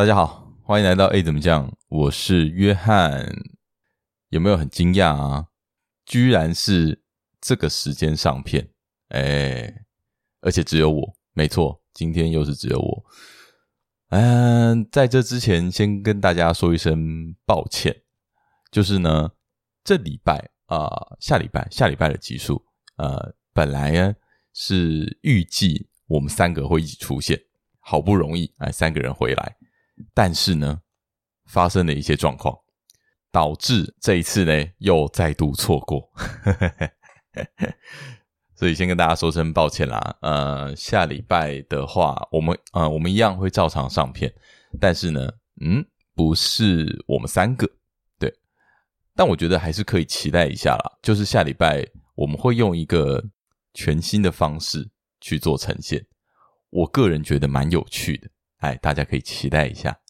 大家好，欢迎来到 A 怎么讲？我是约翰。有没有很惊讶啊？居然是这个时间上片，哎，而且只有我，没错，今天又是只有我。嗯，在这之前，先跟大家说一声抱歉，就是呢，这礼拜啊、下礼拜下礼拜的集数，呃，本来呢是预计我们三个会一起出现，好不容易哎，三个人回来。但是呢，发生了一些状况，导致这一次呢又再度错过，所以先跟大家说声抱歉啦。呃，下礼拜的话，我们呃我们一样会照常上片，但是呢，嗯，不是我们三个，对，但我觉得还是可以期待一下啦。就是下礼拜我们会用一个全新的方式去做呈现，我个人觉得蛮有趣的。哎，大家可以期待一下。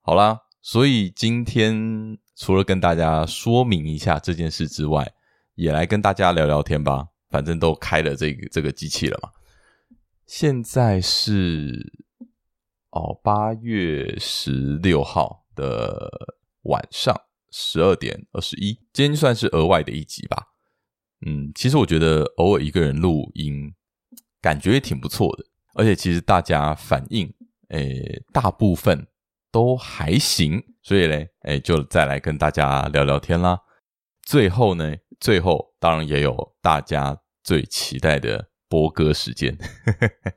好啦，所以今天除了跟大家说明一下这件事之外，也来跟大家聊聊天吧。反正都开了这个这个机器了嘛。现在是哦，八月十六号的晚上十二点二十一，今天算是额外的一集吧。嗯，其实我觉得偶尔一个人录音，感觉也挺不错的。而且其实大家反应。诶，大部分都还行，所以嘞，诶，就再来跟大家聊聊天啦。最后呢，最后当然也有大家最期待的播歌时间。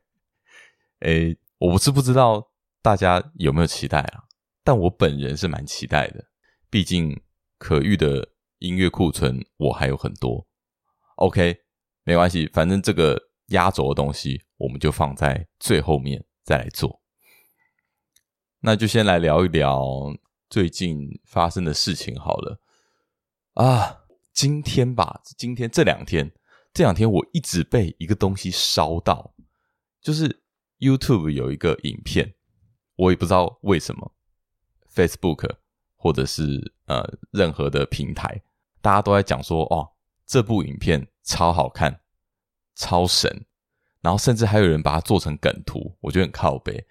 诶，我不是不知道大家有没有期待啊，但我本人是蛮期待的，毕竟可遇的音乐库存我还有很多。OK，没关系，反正这个压轴的东西我们就放在最后面再来做。那就先来聊一聊最近发生的事情好了啊，今天吧，今天这两天，这两天我一直被一个东西烧到，就是 YouTube 有一个影片，我也不知道为什么，Facebook 或者是呃任何的平台，大家都在讲说哦，这部影片超好看，超神，然后甚至还有人把它做成梗图，我觉得很靠北。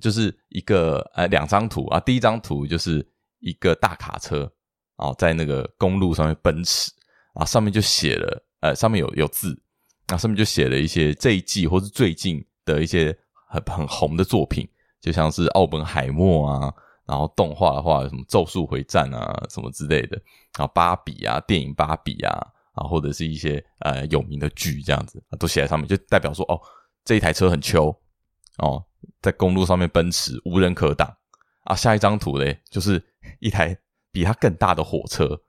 就是一个呃两张图啊，第一张图就是一个大卡车啊，在那个公路上面奔驰啊，上面就写了呃上面有有字，那上面就写了一些这一季或是最近的一些很很红的作品，就像是奥本海默啊，然后动画的话什么咒术回战啊什么之类的，然后芭比啊电影芭比啊啊或者是一些呃有名的剧这样子都写在上面，就代表说哦这一台车很秋哦。在公路上面奔驰，无人可挡啊！下一张图嘞，就是一台比它更大的火车，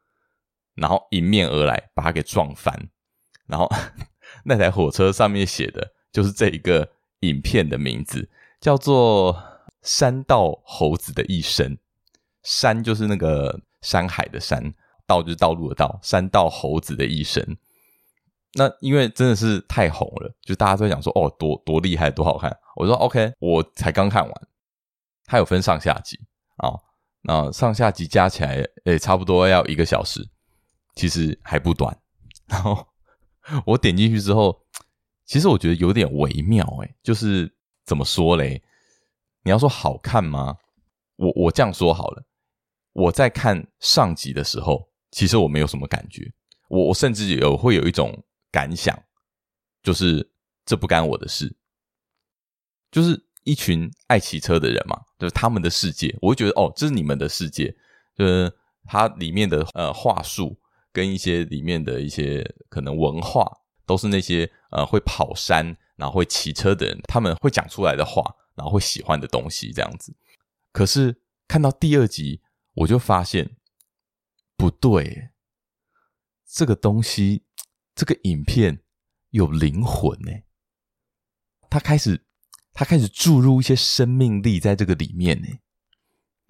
然后迎面而来，把它给撞翻。然后 那台火车上面写的就是这一个影片的名字，叫做《山道猴子的一生》。山就是那个山海的山，道就是道路的道。山道猴子的一生。那因为真的是太红了，就大家都在讲说哦，多多厉害，多好看。我说 OK，我才刚看完，它有分上下集啊，那上下集加起来，诶，差不多要一个小时，其实还不短。然后我点进去之后，其实我觉得有点微妙，诶，就是怎么说嘞？你要说好看吗？我我这样说好了，我在看上集的时候，其实我没有什么感觉，我我甚至有会有一种。感想就是这不干我的事，就是一群爱骑车的人嘛，就是他们的世界，我会觉得哦，这是你们的世界，就是它里面的呃话术跟一些里面的一些可能文化，都是那些呃会跑山然后会骑车的人他们会讲出来的话，然后会喜欢的东西这样子。可是看到第二集，我就发现不对，这个东西。这个影片有灵魂呢，他开始他开始注入一些生命力在这个里面呢，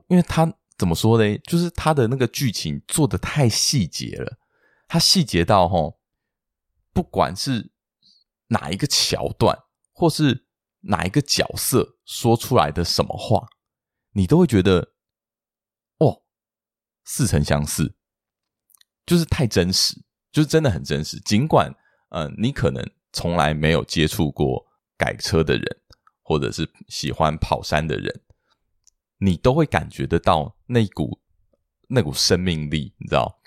因为他怎么说呢？就是他的那个剧情做的太细节了，他细节到齁，不管是哪一个桥段，或是哪一个角色说出来的什么话，你都会觉得哦，似曾相识，就是太真实。就是真的很真实，尽管呃，你可能从来没有接触过改车的人，或者是喜欢跑山的人，你都会感觉得到那股那股生命力，你知道？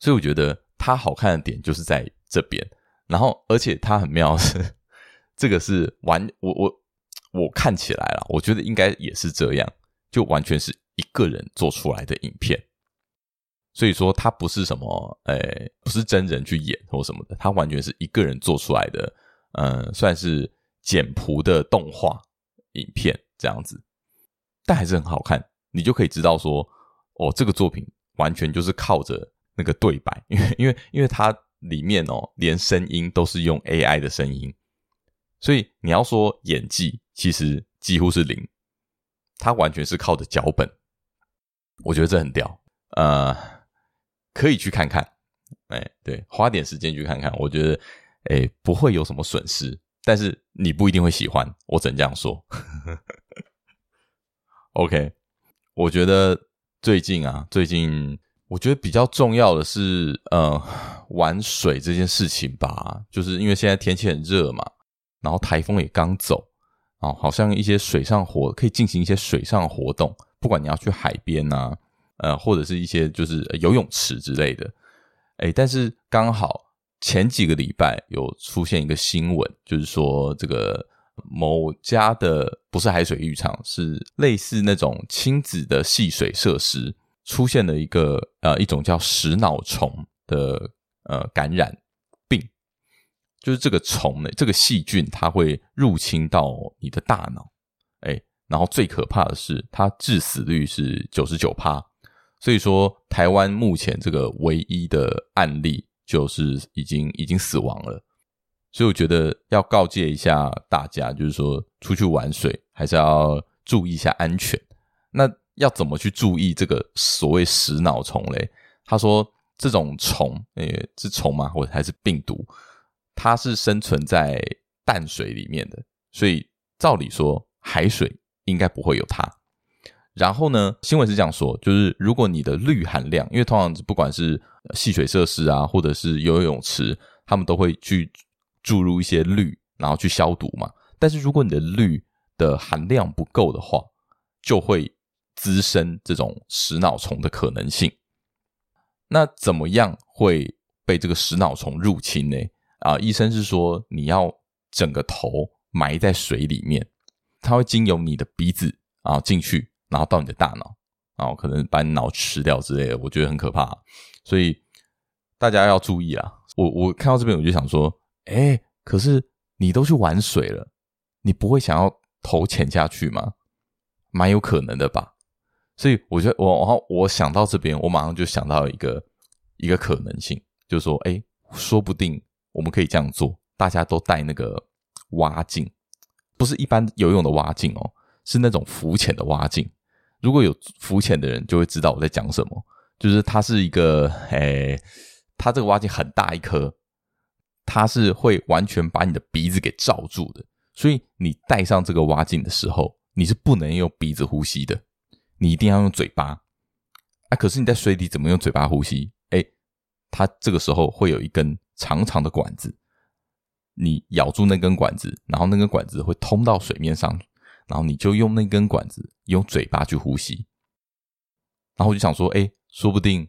所以我觉得它好看的点就是在这边。然后，而且它很妙是，这个是完我我我看起来啦，我觉得应该也是这样，就完全是一个人做出来的影片。所以说，它不是什么，诶，不是真人去演或什么的，它完全是一个人做出来的，嗯，算是简朴的动画影片这样子，但还是很好看。你就可以知道说，哦，这个作品完全就是靠着那个对白，因为因为因为它里面哦，连声音都是用 AI 的声音，所以你要说演技，其实几乎是零，它完全是靠着脚本。我觉得这很屌，呃。可以去看看，哎，对，花点时间去看看，我觉得，哎，不会有什么损失，但是你不一定会喜欢，我只能这样说。OK，我觉得最近啊，最近我觉得比较重要的是，呃，玩水这件事情吧，就是因为现在天气很热嘛，然后台风也刚走，哦，好像一些水上活可以进行一些水上活动，不管你要去海边啊。呃，或者是一些就是游泳池之类的，哎，但是刚好前几个礼拜有出现一个新闻，就是说这个某家的不是海水浴场，是类似那种亲子的戏水设施，出现了一个呃一种叫食脑虫的呃感染病，就是这个虫呢，这个细菌它会入侵到你的大脑，哎，然后最可怕的是它致死率是九十九趴。所以说，台湾目前这个唯一的案例就是已经已经死亡了。所以我觉得要告诫一下大家，就是说出去玩水还是要注意一下安全。那要怎么去注意这个所谓食脑虫嘞？他说这种虫，诶，是虫吗？或者还是病毒？它是生存在淡水里面的，所以照理说海水应该不会有它。然后呢，新闻是这样说，就是如果你的氯含量，因为通常不管是戏水设施啊，或者是游泳池，他们都会去注入一些氯，然后去消毒嘛。但是如果你的氯的含量不够的话，就会滋生这种食脑虫的可能性。那怎么样会被这个食脑虫入侵呢？啊，医生是说你要整个头埋在水里面，它会经由你的鼻子啊进去。然后到你的大脑，然后可能把你脑吃掉之类的，我觉得很可怕，所以大家要注意啊。我我看到这边我就想说，哎，可是你都去玩水了，你不会想要头潜下去吗？蛮有可能的吧。所以我觉得我然后我想到这边，我马上就想到一个一个可能性，就是说，哎，说不定我们可以这样做，大家都带那个蛙镜，不是一般游泳的蛙镜哦，是那种浮潜的蛙镜。如果有浮潜的人就会知道我在讲什么，就是它是一个，诶，它这个蛙镜很大一颗，它是会完全把你的鼻子给罩住的，所以你戴上这个蛙镜的时候，你是不能用鼻子呼吸的，你一定要用嘴巴。啊，可是你在水底怎么用嘴巴呼吸？诶，它这个时候会有一根长长的管子，你咬住那根管子，然后那根管子会通到水面上。然后你就用那根管子，用嘴巴去呼吸。然后我就想说，哎，说不定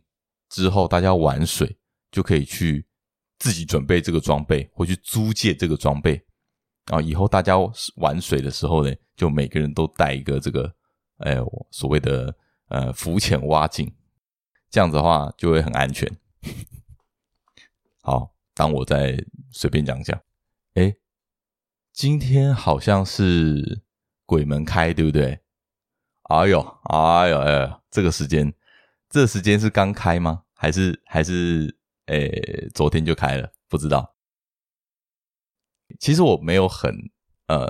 之后大家玩水就可以去自己准备这个装备，或去租借这个装备。然后以后大家玩水的时候呢，就每个人都带一个这个，哎，所谓的呃浮潜蛙镜。这样子的话就会很安全。好，当我再随便讲讲。哎，今天好像是。鬼门开，对不对？哎呦，哎呦，哎呦，这个时间，这个时间是刚开吗？还是还是，诶，昨天就开了？不知道。其实我没有很呃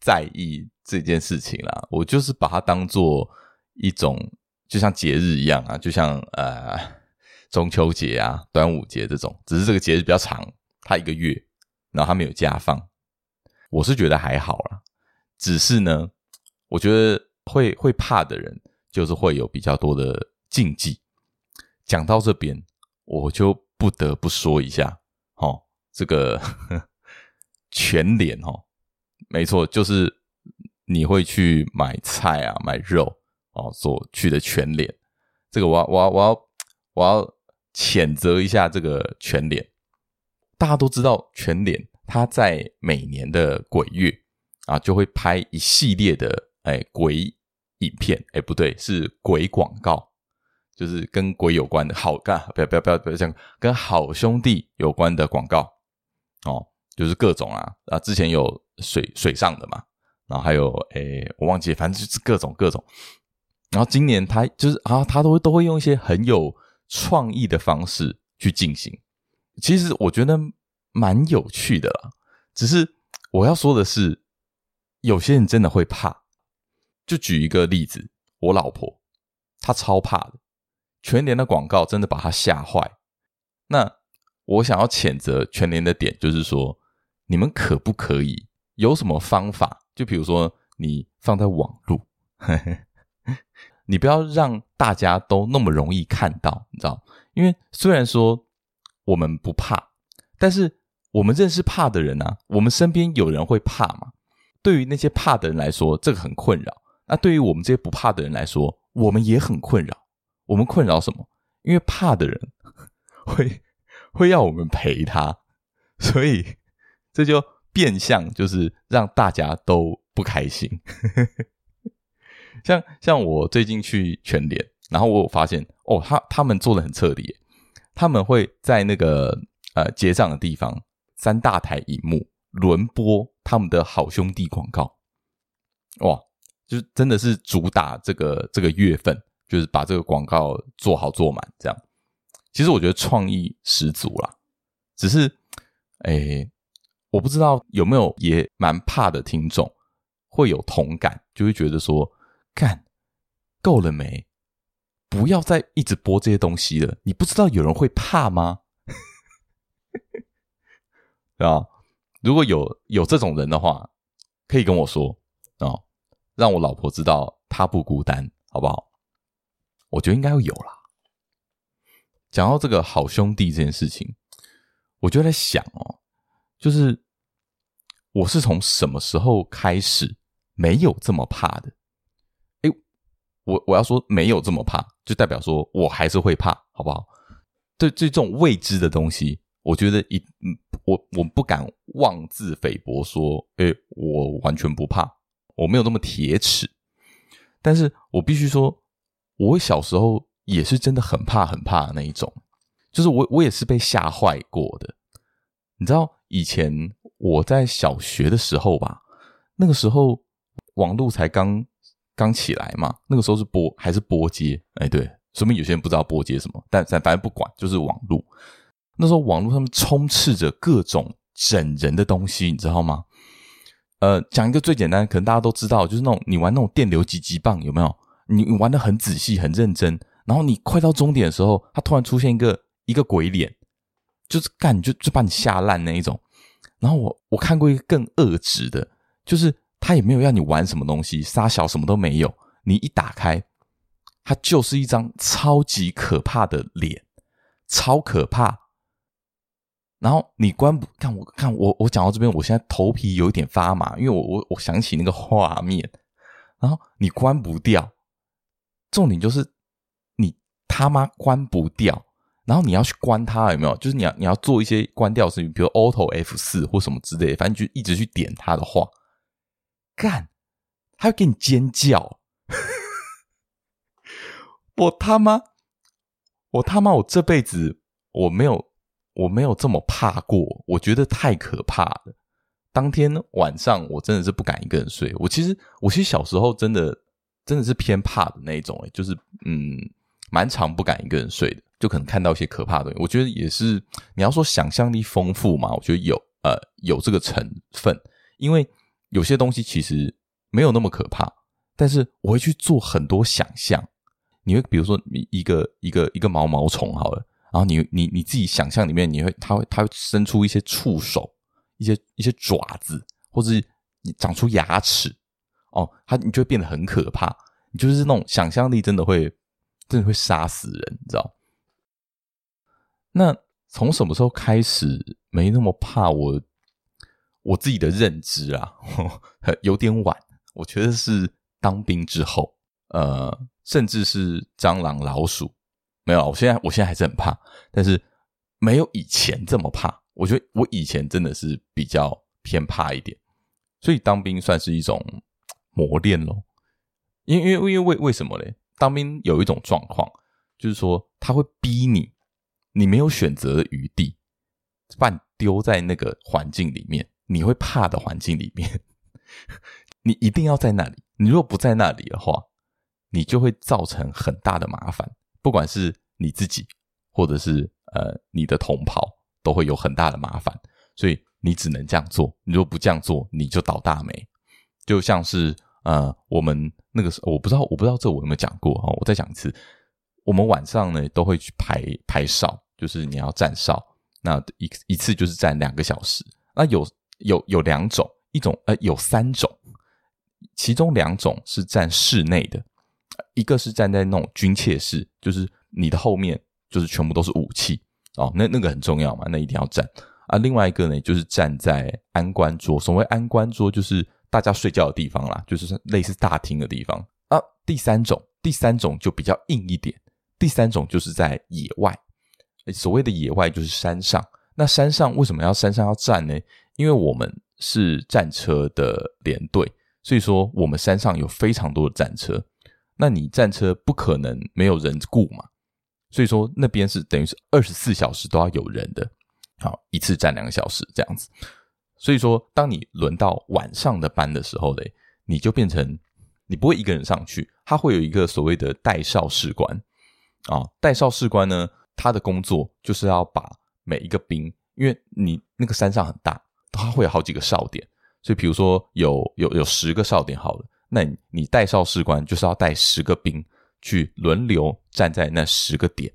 在意这件事情啦，我就是把它当做一种，就像节日一样啊，就像呃中秋节啊、端午节这种，只是这个节日比较长，它一个月，然后它没有假放，我是觉得还好啦。只是呢，我觉得会会怕的人，就是会有比较多的禁忌。讲到这边，我就不得不说一下，哦，这个 全脸哦，没错，就是你会去买菜啊、买肉哦，所去的全脸。这个我要我要我要我要谴责一下这个全脸。大家都知道全脸，它在每年的鬼月啊，就会拍一系列的哎鬼影片，哎不对，是鬼广告，就是跟鬼有关的，好干，不要不要不要不要讲，跟好兄弟有关的广告哦，就是各种啊啊，之前有水水上的嘛，然后还有哎我忘记，反正就是各种各种。然后今年他就是啊，他都会都会用一些很有创意的方式去进行。其实我觉得蛮有趣的啦，只是我要说的是，有些人真的会怕。就举一个例子，我老婆她超怕的，全联的广告真的把她吓坏。那我想要谴责全联的点就是说，你们可不可以有什么方法？就比如说你放在网路。呵 呵你不要让大家都那么容易看到，你知道？因为虽然说我们不怕，但是我们认识怕的人啊，我们身边有人会怕嘛。对于那些怕的人来说，这个很困扰。那对于我们这些不怕的人来说，我们也很困扰。我们困扰什么？因为怕的人 会会要我们陪他，所以这就变相就是让大家都不开心。像像我最近去全联，然后我有发现哦，他他们做的很彻底，他们会在那个呃结账的地方三大台荧幕轮播他们的好兄弟广告，哇，就真的是主打这个这个月份，就是把这个广告做好做满这样。其实我觉得创意十足啦，只是哎，我不知道有没有也蛮怕的听众会有同感，就会觉得说。看够了没？不要再一直播这些东西了。你不知道有人会怕吗？啊，如果有有这种人的话，可以跟我说啊，让我老婆知道她不孤单，好不好？我觉得应该会有啦。讲到这个好兄弟这件事情，我就在想哦，就是我是从什么时候开始没有这么怕的？哎我我要说没有这么怕，就代表说我还是会怕，好不好？对，对这种未知的东西，我觉得一，我我不敢妄自菲薄说，诶，我完全不怕，我没有那么铁齿。但是我必须说，我小时候也是真的很怕很怕那一种，就是我我也是被吓坏过的。你知道以前我在小学的时候吧，那个时候网络才刚。刚起来嘛，那个时候是拨还是波接？哎，对，说明有些人不知道波接什么，但但反正不管，就是网络。那时候网络上面充斥着各种整人的东西，你知道吗？呃，讲一个最简单，可能大家都知道，就是那种你玩那种电流击击棒，有没有？你你玩的很仔细、很认真，然后你快到终点的时候，它突然出现一个一个鬼脸，就是干就就把你吓烂那一种。然后我我看过一个更恶质的，就是。他也没有要你玩什么东西，杀小什么都没有。你一打开，它就是一张超级可怕的脸，超可怕。然后你关不看我看我我讲到这边，我现在头皮有一点发麻，因为我我我想起那个画面。然后你关不掉，重点就是你他妈关不掉。然后你要去关它，有没有？就是你要你要做一些关掉的事情，比如 Auto F 四或什么之类的，反正就一直去点它的话。干，他会给你尖叫！我他妈，我他妈，我这辈子我没有，我没有这么怕过，我觉得太可怕了。当天晚上我真的是不敢一个人睡。我其实，我其实小时候真的真的是偏怕的那一种，就是嗯，蛮常不敢一个人睡的，就可能看到一些可怕的东西。我觉得也是，你要说想象力丰富嘛，我觉得有呃有这个成分，因为。有些东西其实没有那么可怕，但是我会去做很多想象。你会比如说一个一个一个毛毛虫好了，然后你你你自己想象里面，你会它会它会伸出一些触手、一些一些爪子，或者是你长出牙齿哦，它你就会变得很可怕。你就是那种想象力真的会真的会杀死人，你知道？那从什么时候开始没那么怕我？我自己的认知啊，有点晚我觉得是当兵之后，呃，甚至是蟑螂、老鼠，没有，我现在我现在还是很怕，但是没有以前这么怕。我觉得我以前真的是比较偏怕一点，所以当兵算是一种磨练咯。因为因为因为为为什么嘞？当兵有一种状况，就是说他会逼你，你没有选择的余地，把你丢在那个环境里面，你会怕的环境里面。你一定要在那里。你如果不在那里的话，你就会造成很大的麻烦。不管是你自己，或者是呃你的同袍，都会有很大的麻烦。所以你只能这样做。你如果不这样做，你就倒大霉。就像是呃我们那个时候，我不知道我不知道这我有没有讲过哈。我再讲一次，我们晚上呢都会去排排哨，就是你要站哨，那一一次就是站两个小时。那有有有两种。一种呃，有三种，其中两种是站室内的，一个是站在那种军械室，就是你的后面就是全部都是武器哦，那那个很重要嘛，那一定要站啊。另外一个呢，就是站在安官桌，所谓安官桌就是大家睡觉的地方啦，就是类似大厅的地方啊。第三种，第三种就比较硬一点，第三种就是在野外，所谓的野外就是山上。那山上为什么要山上要站呢？因为我们是战车的连队，所以说我们山上有非常多的战车。那你战车不可能没有人顾嘛？所以说那边是等于是二十四小时都要有人的。好，一次站两个小时这样子。所以说，当你轮到晚上的班的时候嘞，你就变成你不会一个人上去，他会有一个所谓的带哨士官啊。带哨士官呢，他的工作就是要把每一个兵，因为你那个山上很大。它会有好几个哨点，所以比如说有有有十个哨点好了，那你带哨士官就是要带十个兵去轮流站在那十个点，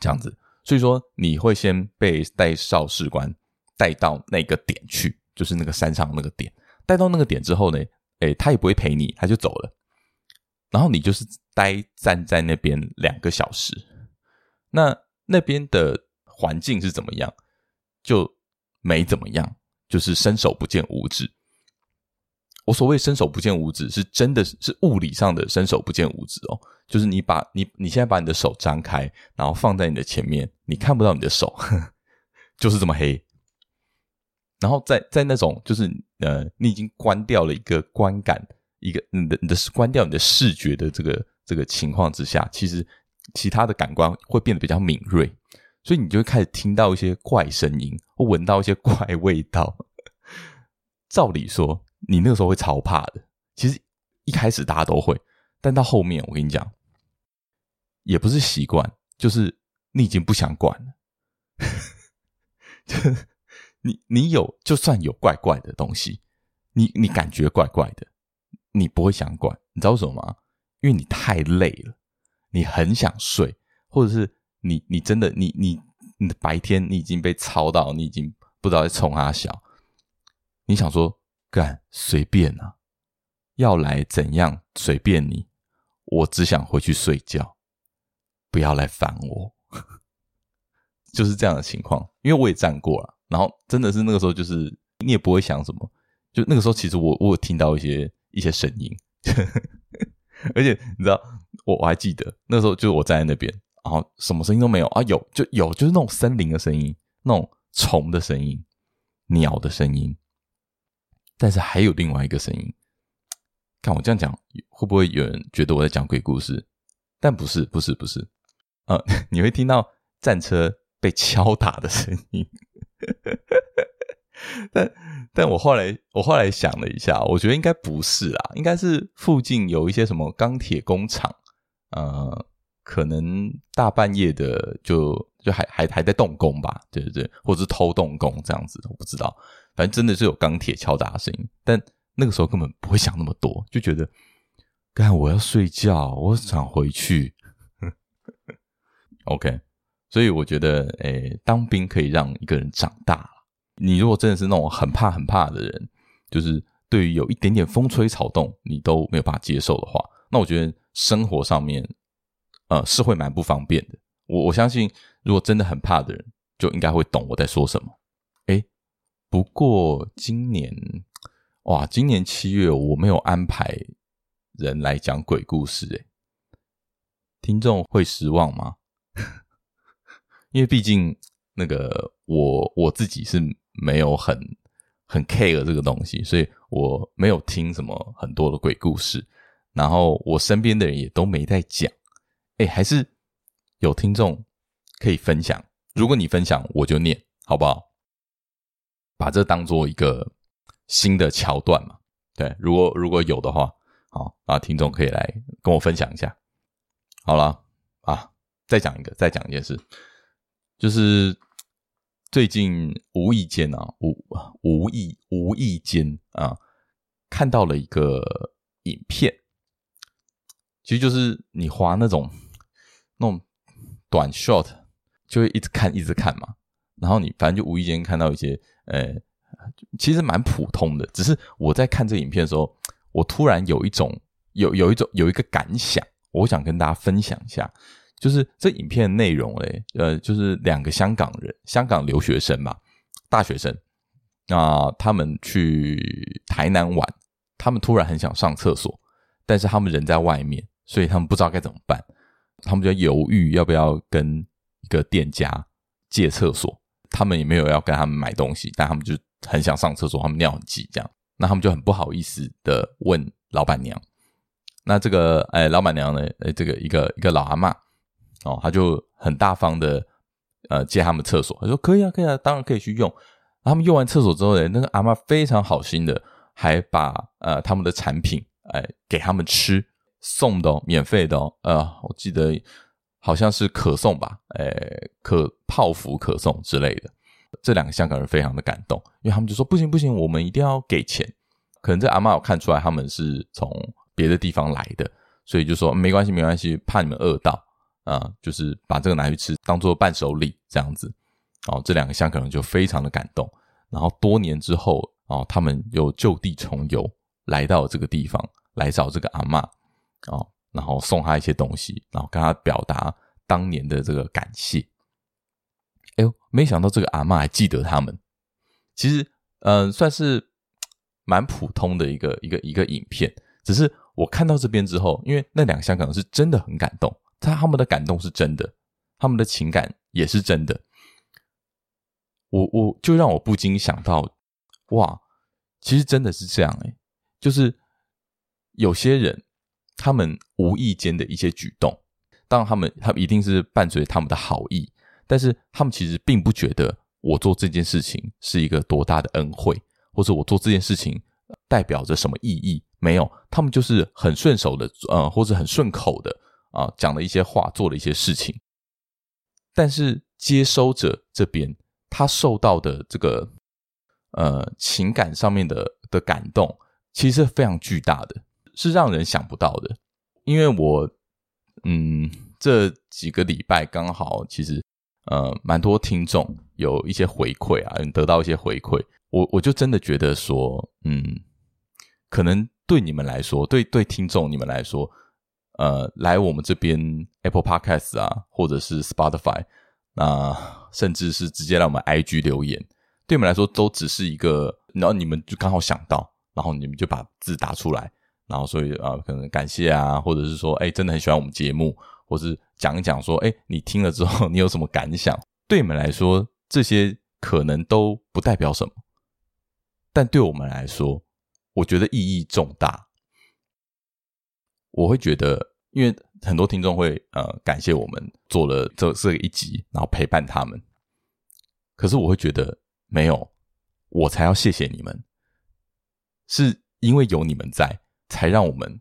这样子。所以说你会先被带哨士官带到那个点去，就是那个山上那个点。带到那个点之后呢，诶，他也不会陪你，他就走了。然后你就是待站在那边两个小时。那那边的环境是怎么样？就。没怎么样，就是伸手不见五指。我所谓伸手不见五指，是真的是物理上的伸手不见五指哦。就是你把你你现在把你的手张开，然后放在你的前面，你看不到你的手，呵 就是这么黑。然后在在那种就是呃，你已经关掉了一个观感，一个你的你的关掉你的视觉的这个这个情况之下，其实其他的感官会变得比较敏锐。所以你就会开始听到一些怪声音，或闻到一些怪味道。照理说，你那个时候会超怕的。其实一开始大家都会，但到后面，我跟你讲，也不是习惯，就是你已经不想管了。你你有，就算有怪怪的东西，你你感觉怪怪的，你不会想管。你知道为什么吗？因为你太累了，你很想睡，或者是。你你真的你你你的白天你已经被操到，你已经不知道在冲啥小，你想说干随便啊，要来怎样随便你，我只想回去睡觉，不要来烦我，就是这样的情况。因为我也站过了，然后真的是那个时候，就是你也不会想什么，就那个时候其实我我有听到一些一些声音，而且你知道我我还记得那时候就是我站在那边。然后什么声音都没有啊，有就有，就是那种森林的声音，那种虫的声音，鸟的声音。但是还有另外一个声音，看我这样讲，会不会有人觉得我在讲鬼故事？但不是，不是，不是。呃，你会听到战车被敲打的声音。但但我后来我后来想了一下，我觉得应该不是啦，应该是附近有一些什么钢铁工厂，呃。可能大半夜的就就还还还在动工吧，对对对，或者是偷动工这样子，我不知道。反正真的是有钢铁敲打的声音，但那个时候根本不会想那么多，就觉得，干我要睡觉，我想回去。OK，所以我觉得，诶、当兵可以让一个人长大。你如果真的是那种很怕很怕的人，就是对于有一点点风吹草动你都没有办法接受的话，那我觉得生活上面。呃，是会蛮不方便的。我我相信，如果真的很怕的人，就应该会懂我在说什么。诶，不过今年哇，今年七月我没有安排人来讲鬼故事，诶，听众会失望吗？因为毕竟那个我我自己是没有很很 care 这个东西，所以我没有听什么很多的鬼故事，然后我身边的人也都没在讲，诶，还是有听众可以分享。如果你分享，我就念，好不好？把这当做一个新的桥段嘛。对，如果如果有的话，好，那听众可以来跟我分享一下。好了啊，再讲一个，再讲一件事，就是最近无意间啊，无无意无意间啊，看到了一个影片，其实就是你滑那种那种短 short。就会一直看，一直看嘛，然后你反正就无意间看到一些，呃，其实蛮普通的。只是我在看这影片的时候，我突然有一种有有一种有一个感想，我想跟大家分享一下，就是这影片的内容嘞，呃，就是两个香港人，香港留学生嘛，大学生，那、他们去台南玩，他们突然很想上厕所，但是他们人在外面，所以他们不知道该怎么办，他们就犹豫要不要跟一。个店家借厕所，他们也没有要跟他们买东西，但他们就很想上厕所，他们尿很急，这样，那他们就很不好意思的问老板娘。那这个哎，老板娘呢？哎，这个一个一个老阿嬷哦，他就很大方的呃借他们厕所，他说可以啊，可以啊，当然可以去用。他们用完厕所之后呢，那个阿嬷非常好心的，还把呃他们的产品哎给他们吃，送的哦，免费的哦，呃，我记得。好像是可送吧，诶，可泡芙可送之类的。这两个香港人非常的感动，因为他们就说不行不行，我们一定要给钱。可能这阿嬷有看出来他们是从别的地方来的，所以就说没关系没关系，怕你们饿到啊，就是把这个拿去吃，当做伴手礼这样子。哦，这两个香港人就非常的感动。然后多年之后，哦，他们又就地重游，来到这个地方来找这个阿嬷，哦。然后送他一些东西，然后跟他表达当年的这个感谢。哎呦，没想到这个阿嬷还记得他们。其实，嗯、算是蛮普通的一个一个一个影片。只是我看到这边之后，因为那两个香港是真的很感动，他他们的感动是真的，他们的情感也是真的。我我就让我不禁想到，哇，其实真的是这样哎，就是有些人。他们无意间的一些举动，当然他们他们一定是伴随他们的好意，但是他们其实并不觉得我做这件事情是一个多大的恩惠，或者我做这件事情代表着什么意义？没有，他们就是很顺手的，呃，或者很顺口的啊，讲了一些话，做了一些事情。但是接收者这边，他受到的这个呃情感上面的的感动，其实是非常巨大的。是让人想不到的，因为我，嗯，这几个礼拜刚好其实，呃，蛮多听众有一些回馈啊，得到一些回馈，我我就真的觉得说，嗯，可能对你们来说，对对听众你们来说，呃，来我们这边 Apple Podcast 啊，或者是 Spotify，那、甚至是直接来我们 IG 留言，对你们来说都只是一个，然后你们就刚好想到，然后你们就把字打出来。然后，所以啊，可能感谢啊，或者是说，哎，真的很喜欢我们节目，或是讲一讲说，哎，你听了之后，你有什么感想？对你们来说，这些可能都不代表什么，但对我们来说，我觉得意义重大。我会觉得，因为很多听众会呃感谢我们做了这这一集，然后陪伴他们。可是我会觉得，没有，我才要谢谢你们，是因为有你们在。才让我们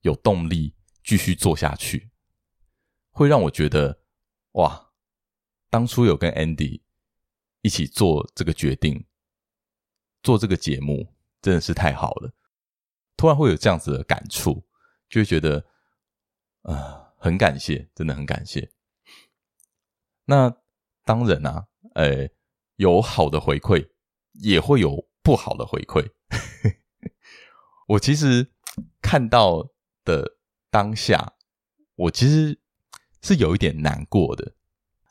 有动力继续做下去，会让我觉得哇，当初有跟 Andy 一起做这个决定，做这个节目真的是太好了。突然会有这样子的感触，就会觉得啊、呃，很感谢，真的很感谢。那当然啊，呃，有好的回馈，也会有不好的回馈。我其实看到的当下，我其实是有一点难过的。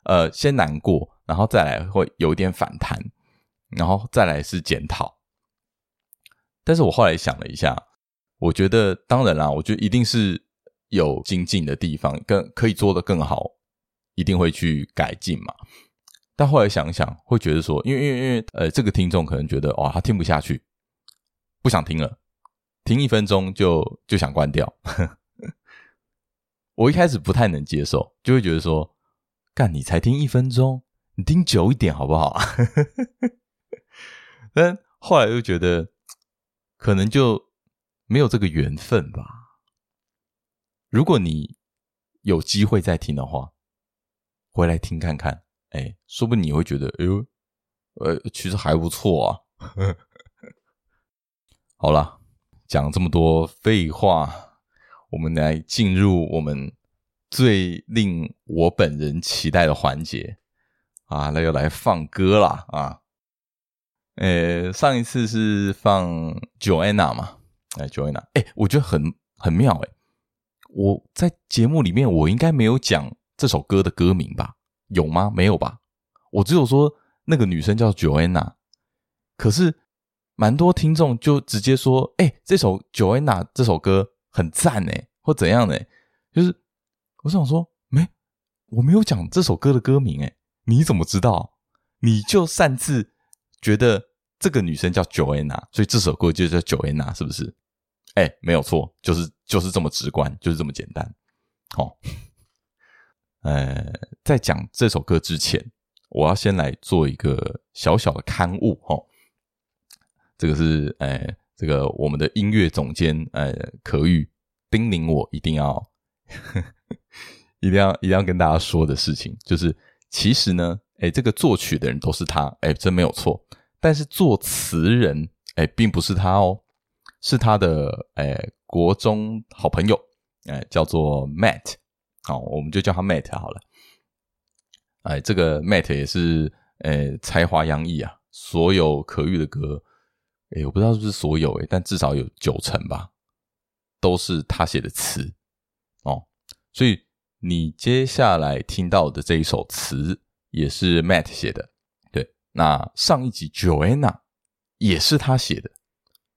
呃，先难过，然后再来会有一点反弹，然后再来是检讨。但是我后来想了一下，我觉得当然啦，我觉得一定是有精进的地方，更可以做得更好，一定会去改进嘛。但后来想想，会觉得说，因为因为因为呃，这个听众可能觉得哇，他听不下去，不想听了，听一分钟就就想关掉。我一开始不太能接受，就会觉得说，干你才听一分钟，你听久一点好不好？但后来又觉得，可能就没有这个缘分吧。如果你有机会再听的话，回来听看看，哎，说不定你会觉得，哎呦，呃，其实还不错啊。好了，讲这么多废话。我们来进入我们最令我本人期待的环节啊，那又来放歌啦啊！呃，上一次是放 Joanna 嘛？哎，Joanna，哎，我觉得很很妙哎！我在节目里面我应该没有讲这首歌的歌名吧？有吗？没有吧？我只有说那个女生叫 Joanna，可是蛮多听众就直接说，哎，这首 Joanna 这首歌。很赞诶，或怎样呢？就是我想说，没，我没有讲这首歌的歌名诶，你怎么知道？你就擅自觉得这个女生叫 Joanna，所以这首歌就叫 Joanna，是不是？哎，没有错，就是就是这么直观，就是这么简单。好，呃，在讲这首歌之前，我要先来做一个小小的刊物哦。这个是呃。这个我们的音乐总监呃，可玉叮咛我一定要呵呵 一定要一定要跟大家说的事情，就是其实呢，哎，这个作曲的人都是他，哎，真没有错。但是作词人，哎，并不是他哦，是他的哎国中好朋友，哎，叫做 Matt，好，我们就叫他 Matt 好了。哎，这个 Matt 也是哎才华洋溢啊，所有可玉的歌。哎，我不知道是不是所有哎，但至少有九成吧，都是他写的词哦。所以你接下来听到的这一首词也是 Matt 写的，对。那上一集 Joanna 也是他写的，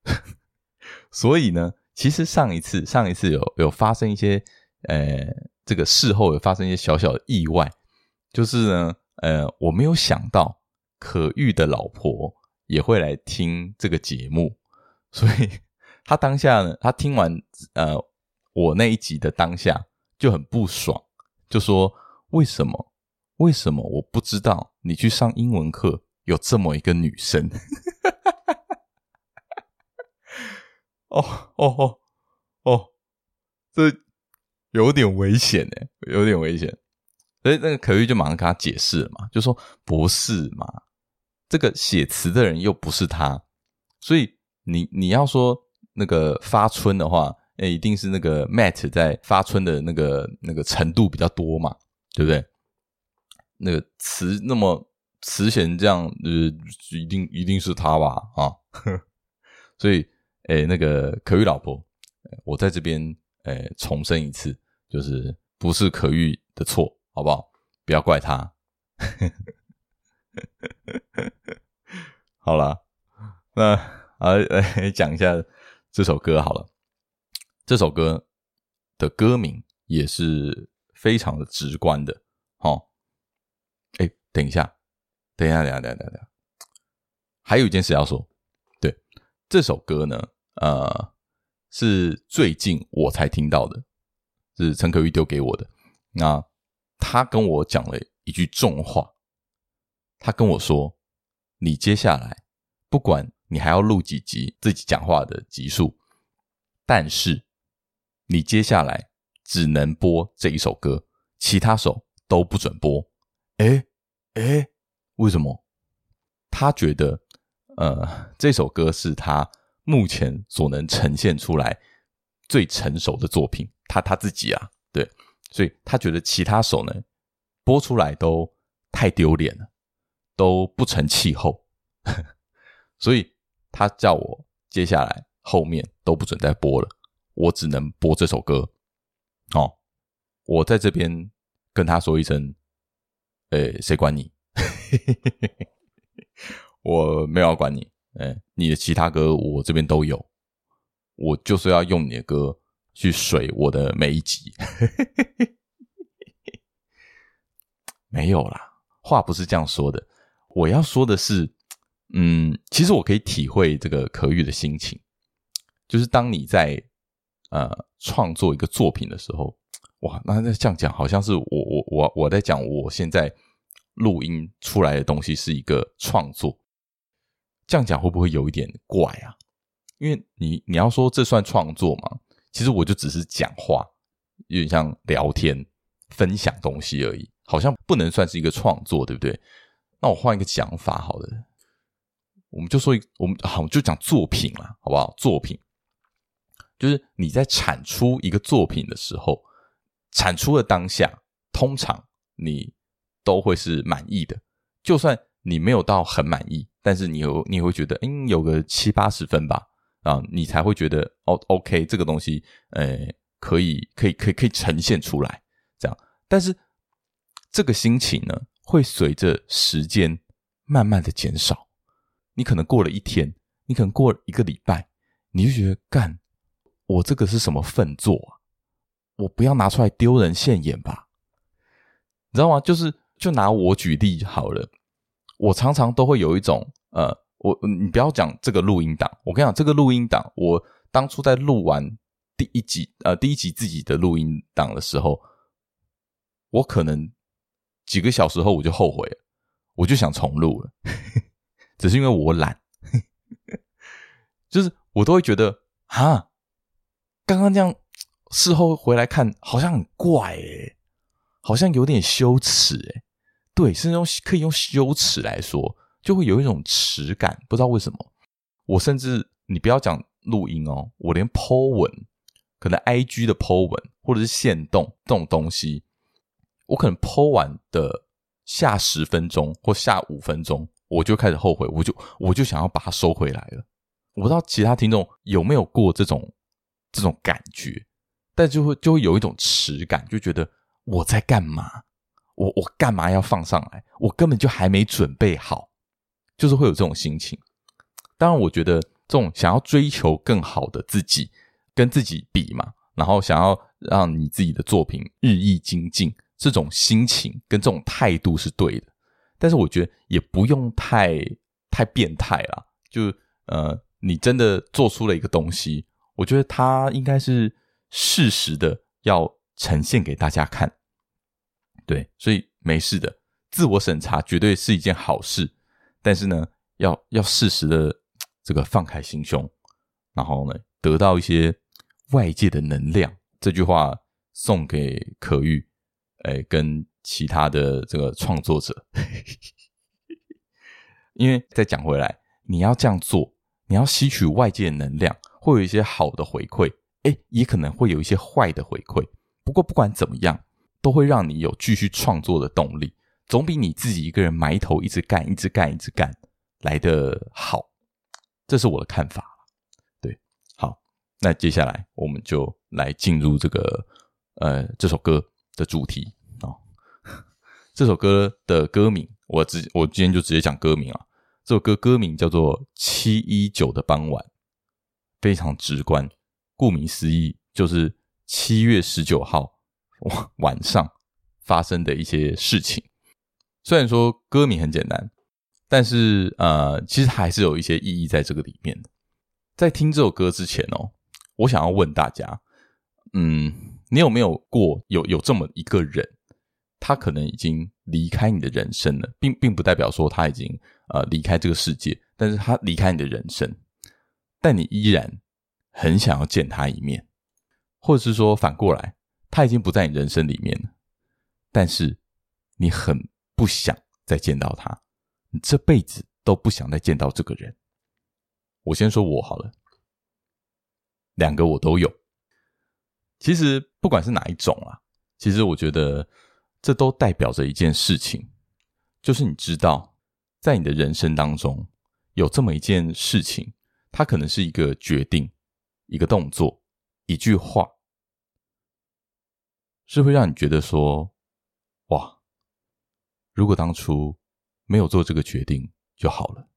所以呢，其实上一次上一次有有发生一些呃，这个事后有发生一些小小的意外，就是呢，呃，我没有想到可玉的老婆。也会来听这个节目，所以他当下呢，他听完呃我那一集的当下就很不爽，就说为什么为什么我不知道你去上英文课有这么一个女生？哦哦哦哦，这有点危险哎，有点危险，所以那个可玉就马上跟他解释了嘛，就说不是嘛。这个写词的人又不是他，所以你你要说那个发春的话，诶，一定是那个 Matt 在发春的那个那个程度比较多嘛，对不对？那个词那么词写这样，呃，一定一定是他吧？啊，所以诶，那个可玉老婆，我在这边诶重申一次，就是不是可玉的错，好不好？不要怪他。好了，那啊来讲一下这首歌好了。这首歌的歌名也是非常的直观的。好，哎，等一下，等一下，等下，等下，等下，还有一件事要说。对，这首歌呢，呃，是最近我才听到的，是陈可玉丢给我的。那他跟我讲了一句重话。他跟我说：“你接下来，不管你还要录几集自己讲话的集数，但是你接下来只能播这一首歌，其他首都不准播。”诶诶，为什么？他觉得，呃，这首歌是他目前所能呈现出来最成熟的作品。他他自己啊，对，所以他觉得其他首呢，播出来都太丢脸了。都不成气候，所以他叫我接下来后面都不准再播了，我只能播这首歌。哦，我在这边跟他说一声，诶，谁管你？我没有要管你，哎，你的其他歌我这边都有，我就是要用你的歌去水我的每一集。没有啦，话不是这样说的。我要说的是，嗯，其实我可以体会这个可玉的心情，就是当你在呃创作一个作品的时候，哇，那那这样讲好像是我我我我在讲我现在录音出来的东西是一个创作，这样讲会不会有一点怪啊？因为你你要说这算创作吗？其实我就只是讲话，有点像聊天分享东西而已。好像不能算是一个创作，对不对？那我换一个讲法，好了，我们就说，我们好，就讲作品了，好不好？作品就是你在产出一个作品的时候，产出的当下，通常你都会是满意的。就算你没有到很满意，但是你有，你会觉得，嗯，有个七八十分吧，啊，你才会觉得，哦，OK，这个东西，呃，可以，可以，可以，可以呈现出来，这样，但是。这个心情呢，会随着时间慢慢的减少。你可能过了一天，你可能过了一个礼拜，你就觉得干，我这个是什么粪作啊？我不要拿出来丢人现眼吧？你知道吗？就是就拿我举例好了。我常常都会有一种呃，我你不要讲这个录音档，我跟你讲，这个录音档，我当初在录完第一集呃第一集自己的录音档的时候，我可能。几个小时后我就后悔了，我就想重录了，只是因为我懒，就是我都会觉得啊，刚刚这样事后回来看好像很怪诶，好像有点羞耻诶，对，是用可以用羞耻来说，就会有一种耻感，不知道为什么。我甚至你不要讲录音哦，我连 po 文，可能 IG 的 po 文或者是线动这种东西。我可能 po 完的下十分钟或下五分钟，我就开始后悔，我就我就想要把它收回来了。我不知道其他听众有没有过这种这种感觉，但就会就会有一种耻感，就觉得我在干嘛？我我干嘛要放上来？我根本就还没准备好，就是会有这种心情。当然，我觉得这种想要追求更好的自己，跟自己比嘛，然后想要让你自己的作品日益精进。这种心情跟这种态度是对的，但是我觉得也不用太太变态啦。就呃，你真的做出了一个东西，我觉得它应该是适时的要呈现给大家看。对，所以没事的，自我审查绝对是一件好事。但是呢，要要适时的这个放开心胸，然后呢，得到一些外界的能量。这句话送给可玉。哎，跟其他的这个创作者，因为再讲回来，你要这样做，你要吸取外界的能量，会有一些好的回馈，哎，也可能会有一些坏的回馈。不过不管怎么样，都会让你有继续创作的动力，总比你自己一个人埋头一直干、一直干、一直干来的好。这是我的看法。对，好，那接下来我们就来进入这个呃这首歌的主题，这首歌的歌名，我直我今天就直接讲歌名啊。这首歌歌名叫做《七一九的傍晚》，非常直观，顾名思义就是七月十九号晚 晚上发生的一些事情。虽然说歌名很简单，但是呃，其实还是有一些意义在这个里面的。在听这首歌之前哦，我想要问大家，嗯。你有没有过有有这么一个人，他可能已经离开你的人生了，并并不代表说他已经呃离开这个世界，但是他离开你的人生，但你依然很想要见他一面，或者是说反过来，他已经不在你人生里面了，但是你很不想再见到他，你这辈子都不想再见到这个人。我先说我好了，两个我都有。其实不管是哪一种啊，其实我觉得这都代表着一件事情，就是你知道，在你的人生当中有这么一件事情，它可能是一个决定、一个动作、一句话，是会让你觉得说，哇，如果当初没有做这个决定就好了。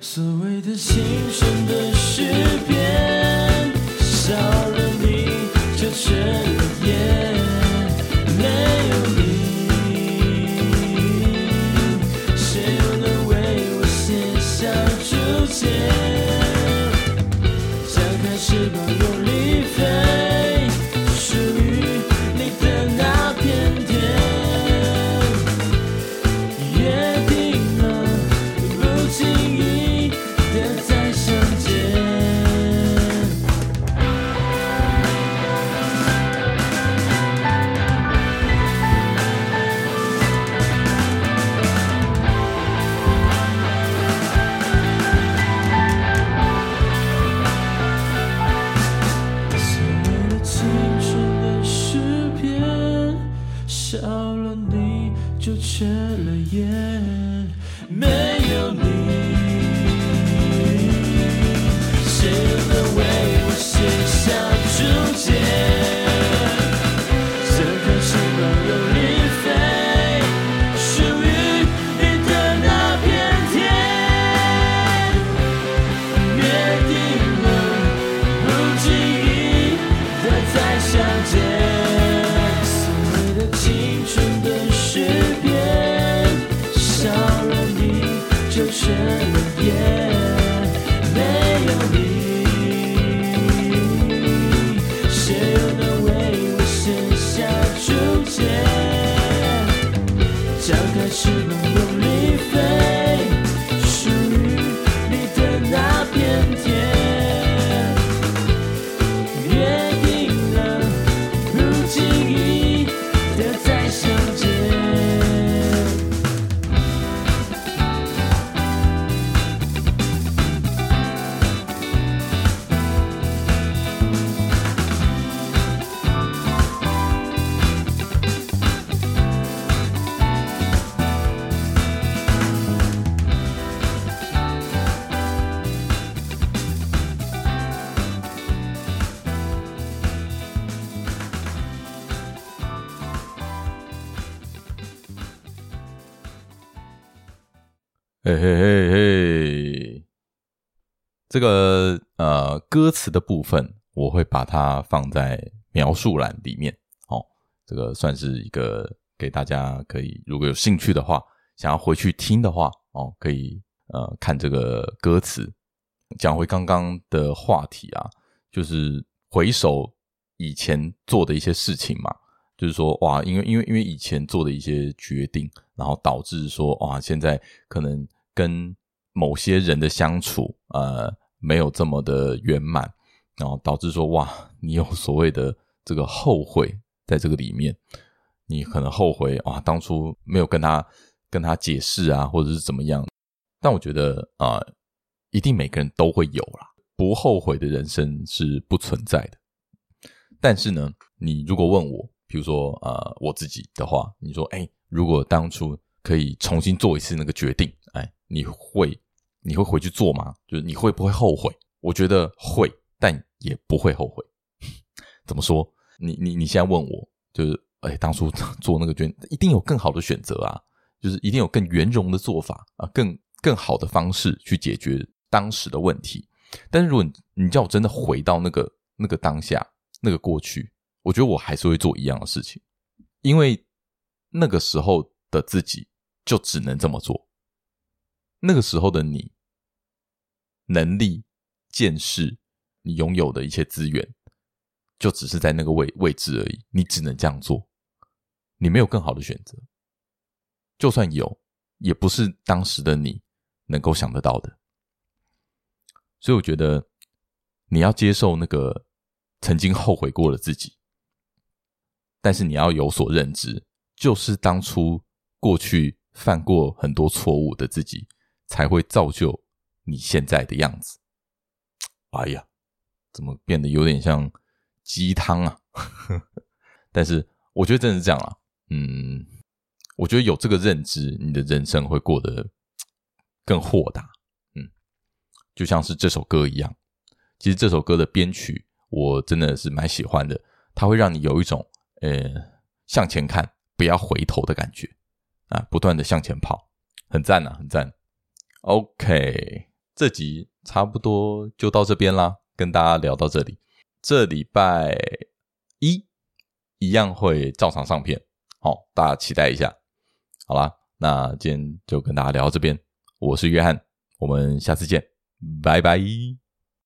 所谓的青春的诗篇，少了你就全。词的部分，我会把它放在描述栏里面。哦，这个算是一个给大家可以，如果有兴趣的话，想要回去听的话，哦，可以呃看这个歌词。讲回刚刚的话题啊，就是回首以前做的一些事情嘛，就是说哇，因为因为因为以前做的一些决定，然后导致说哇，现在可能。跟某些人的相处，呃，没有这么的圆满，然后导致说，哇，你有所谓的这个后悔，在这个里面，你可能后悔啊，当初没有跟他跟他解释啊，或者是怎么样。但我觉得啊，一定每个人都会有啦，不后悔的人生是不存在的。但是呢，你如果问我，比如说呃，我自己的话，你说，哎，如果当初可以重新做一次那个决定，哎。你会你会回去做吗？就是你会不会后悔？我觉得会，但也不会后悔。怎么说？你你你现在问我，就是哎，当初做那个决定，一定有更好的选择啊，就是一定有更圆融的做法啊，更更好的方式去解决当时的问题。但是如果你，你叫我真的回到那个那个当下那个过去，我觉得我还是会做一样的事情，因为那个时候的自己就只能这么做。那个时候的你，能力、见识，你拥有的一切资源，就只是在那个位位置而已，你只能这样做，你没有更好的选择。就算有，也不是当时的你能够想得到的。所以我觉得你要接受那个曾经后悔过的自己，但是你要有所认知，就是当初过去犯过很多错误的自己，才会造就你现在的样子。哎呀，怎么变得有点像鸡汤啊？但是我觉得真的是这样啊。嗯，我觉得有这个认知，你的人生会过得更豁达。嗯就像是这首歌一样，其实这首歌的编曲我真的是蛮喜欢的，它会让你有一种呃向前看不要回头的感觉啊，不断的向前跑，很赞啊，很赞。OK，这集差不多就到这边啦，跟大家聊到这里。这礼拜一一样会照常上片，好，大家期待一下。好啦，那今天就跟大家聊到这边，我是约翰，我们下次见。拜拜。